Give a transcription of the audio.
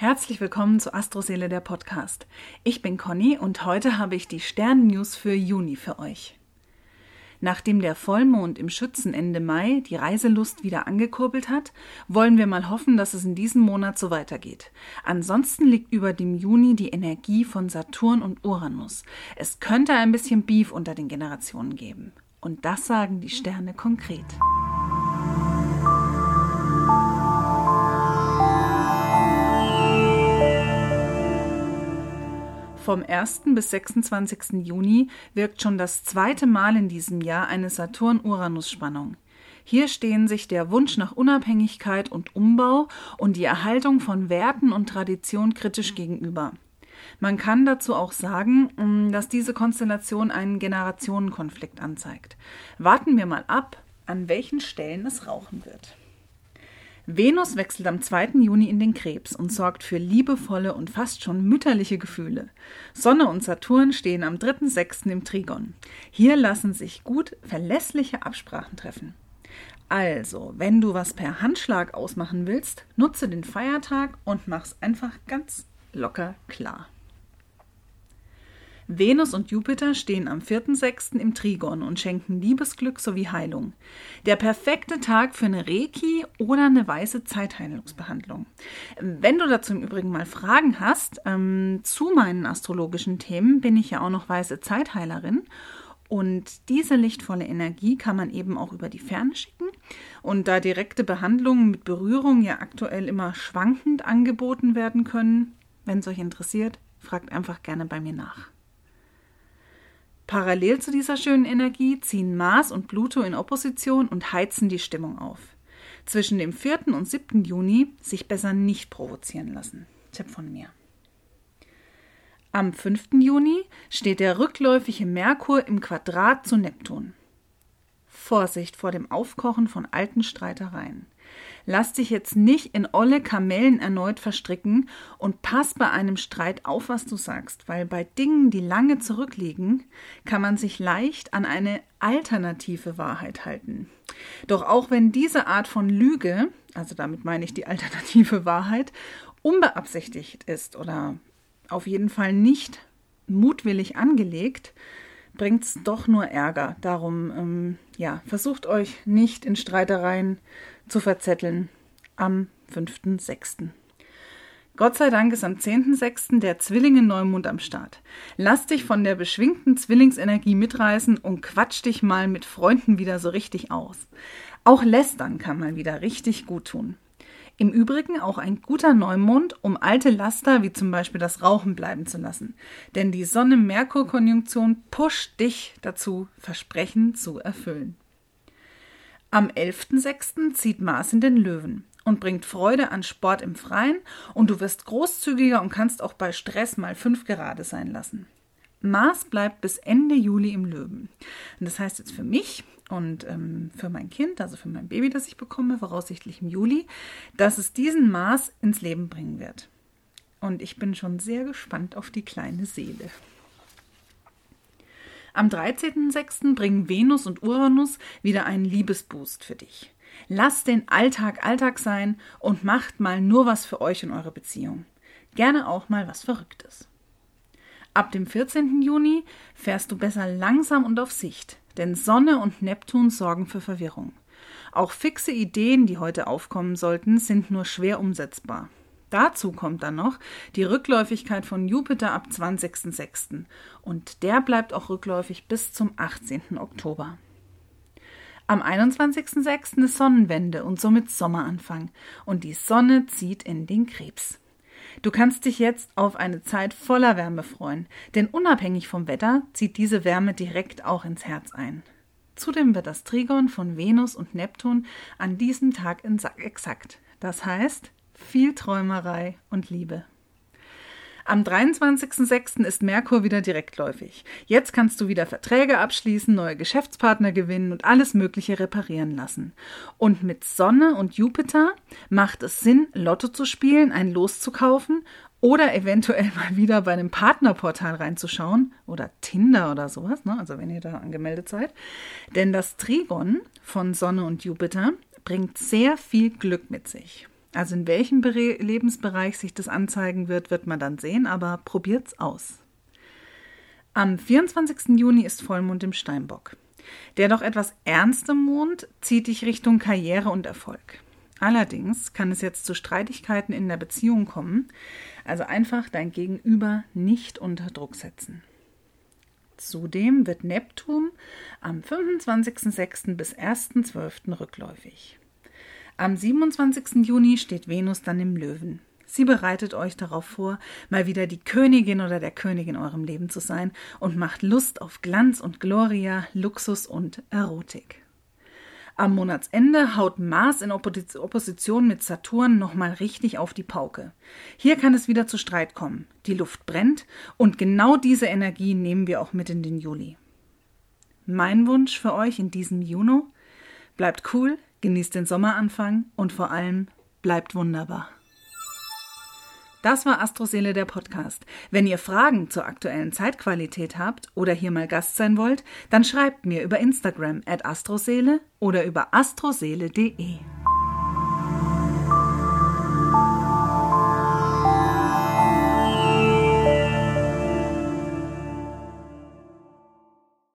Herzlich willkommen zu Astroseele der Podcast. Ich bin Conny und heute habe ich die Sternennews für Juni für euch. Nachdem der Vollmond im Schützen Ende Mai die Reiselust wieder angekurbelt hat, wollen wir mal hoffen, dass es in diesem Monat so weitergeht. Ansonsten liegt über dem Juni die Energie von Saturn und Uranus. Es könnte ein bisschen Beef unter den Generationen geben. Und das sagen die Sterne konkret. Vom 1. bis 26. Juni wirkt schon das zweite Mal in diesem Jahr eine Saturn-Uranus-Spannung. Hier stehen sich der Wunsch nach Unabhängigkeit und Umbau und die Erhaltung von Werten und Tradition kritisch gegenüber. Man kann dazu auch sagen, mm, dass diese Konstellation einen Generationenkonflikt anzeigt. Warten wir mal ab, an welchen Stellen es rauchen wird. Venus wechselt am 2. Juni in den Krebs und sorgt für liebevolle und fast schon mütterliche Gefühle. Sonne und Saturn stehen am 3.6. im Trigon. Hier lassen sich gut verlässliche Absprachen treffen. Also, wenn du was per Handschlag ausmachen willst, nutze den Feiertag und mach's einfach ganz locker klar. Venus und Jupiter stehen am 4.6. im Trigon und schenken Liebesglück sowie Heilung. Der perfekte Tag für eine Reiki oder eine weiße Zeitheilungsbehandlung. Wenn du dazu im Übrigen mal Fragen hast ähm, zu meinen astrologischen Themen, bin ich ja auch noch weiße Zeitheilerin. Und diese lichtvolle Energie kann man eben auch über die Ferne schicken. Und da direkte Behandlungen mit Berührung ja aktuell immer schwankend angeboten werden können, wenn es euch interessiert, fragt einfach gerne bei mir nach. Parallel zu dieser schönen Energie ziehen Mars und Pluto in Opposition und heizen die Stimmung auf. Zwischen dem 4. und 7. Juni sich besser nicht provozieren lassen. Tipp von mir. Am 5. Juni steht der rückläufige Merkur im Quadrat zu Neptun. Vorsicht vor dem Aufkochen von alten Streitereien. Lass dich jetzt nicht in olle Kamellen erneut verstricken und pass bei einem Streit auf, was du sagst, weil bei Dingen, die lange zurückliegen, kann man sich leicht an eine alternative Wahrheit halten. Doch auch wenn diese Art von Lüge, also damit meine ich die alternative Wahrheit, unbeabsichtigt ist oder auf jeden Fall nicht mutwillig angelegt, bringt es doch nur Ärger. Darum, ähm, ja, versucht euch nicht in Streitereien zu verzetteln am 5.6. Gott sei Dank ist am 10.6. der Zwillinge-Neumond am Start. Lass dich von der beschwingten Zwillingsenergie mitreißen und quatsch dich mal mit Freunden wieder so richtig aus. Auch Lästern kann mal wieder richtig gut tun. Im Übrigen auch ein guter Neumond, um alte Laster wie zum Beispiel das Rauchen bleiben zu lassen. Denn die Sonne-Merkur-Konjunktion pusht dich dazu, Versprechen zu erfüllen. Am 11.06. zieht Mars in den Löwen und bringt Freude an Sport im Freien und du wirst großzügiger und kannst auch bei Stress mal fünf gerade sein lassen. Mars bleibt bis Ende Juli im Löwen. Und das heißt jetzt für mich und ähm, für mein Kind, also für mein Baby, das ich bekomme, voraussichtlich im Juli, dass es diesen Mars ins Leben bringen wird. Und ich bin schon sehr gespannt auf die kleine Seele. Am 13.06. bringen Venus und Uranus wieder einen Liebesboost für dich. Lasst den Alltag Alltag sein und macht mal nur was für euch und eure Beziehung. Gerne auch mal was Verrücktes. Ab dem 14. Juni fährst du besser langsam und auf Sicht, denn Sonne und Neptun sorgen für Verwirrung. Auch fixe Ideen, die heute aufkommen sollten, sind nur schwer umsetzbar. Dazu kommt dann noch die Rückläufigkeit von Jupiter ab 20.06. und der bleibt auch rückläufig bis zum 18. Oktober. Am 21.06. ist Sonnenwende und somit Sommeranfang und die Sonne zieht in den Krebs. Du kannst dich jetzt auf eine Zeit voller Wärme freuen, denn unabhängig vom Wetter zieht diese Wärme direkt auch ins Herz ein. Zudem wird das Trigon von Venus und Neptun an diesem Tag exakt. Das heißt, viel Träumerei und Liebe. Am 23.06. ist Merkur wieder direktläufig. Jetzt kannst du wieder Verträge abschließen, neue Geschäftspartner gewinnen und alles Mögliche reparieren lassen. Und mit Sonne und Jupiter macht es Sinn, Lotto zu spielen, ein Los zu kaufen oder eventuell mal wieder bei einem Partnerportal reinzuschauen oder Tinder oder sowas, ne? also wenn ihr da angemeldet seid. Denn das Trigon von Sonne und Jupiter bringt sehr viel Glück mit sich. Also in welchem Lebensbereich sich das anzeigen wird, wird man dann sehen, aber probiert's aus. Am 24. Juni ist Vollmond im Steinbock. Der doch etwas ernste Mond zieht dich Richtung Karriere und Erfolg. Allerdings kann es jetzt zu Streitigkeiten in der Beziehung kommen, also einfach dein Gegenüber nicht unter Druck setzen. Zudem wird Neptun am 25.06. bis 1.12. rückläufig. Am 27. Juni steht Venus dann im Löwen. Sie bereitet euch darauf vor, mal wieder die Königin oder der König in eurem Leben zu sein und macht Lust auf Glanz und Gloria, Luxus und Erotik. Am Monatsende haut Mars in Opposition mit Saturn nochmal richtig auf die Pauke. Hier kann es wieder zu Streit kommen. Die Luft brennt und genau diese Energie nehmen wir auch mit in den Juli. Mein Wunsch für euch in diesem Juni: bleibt cool, genießt den Sommeranfang und vor allem bleibt wunderbar. Das war Astroseele der Podcast. Wenn ihr Fragen zur aktuellen Zeitqualität habt oder hier mal Gast sein wollt, dann schreibt mir über Instagram at astroseele oder über astroseele.de.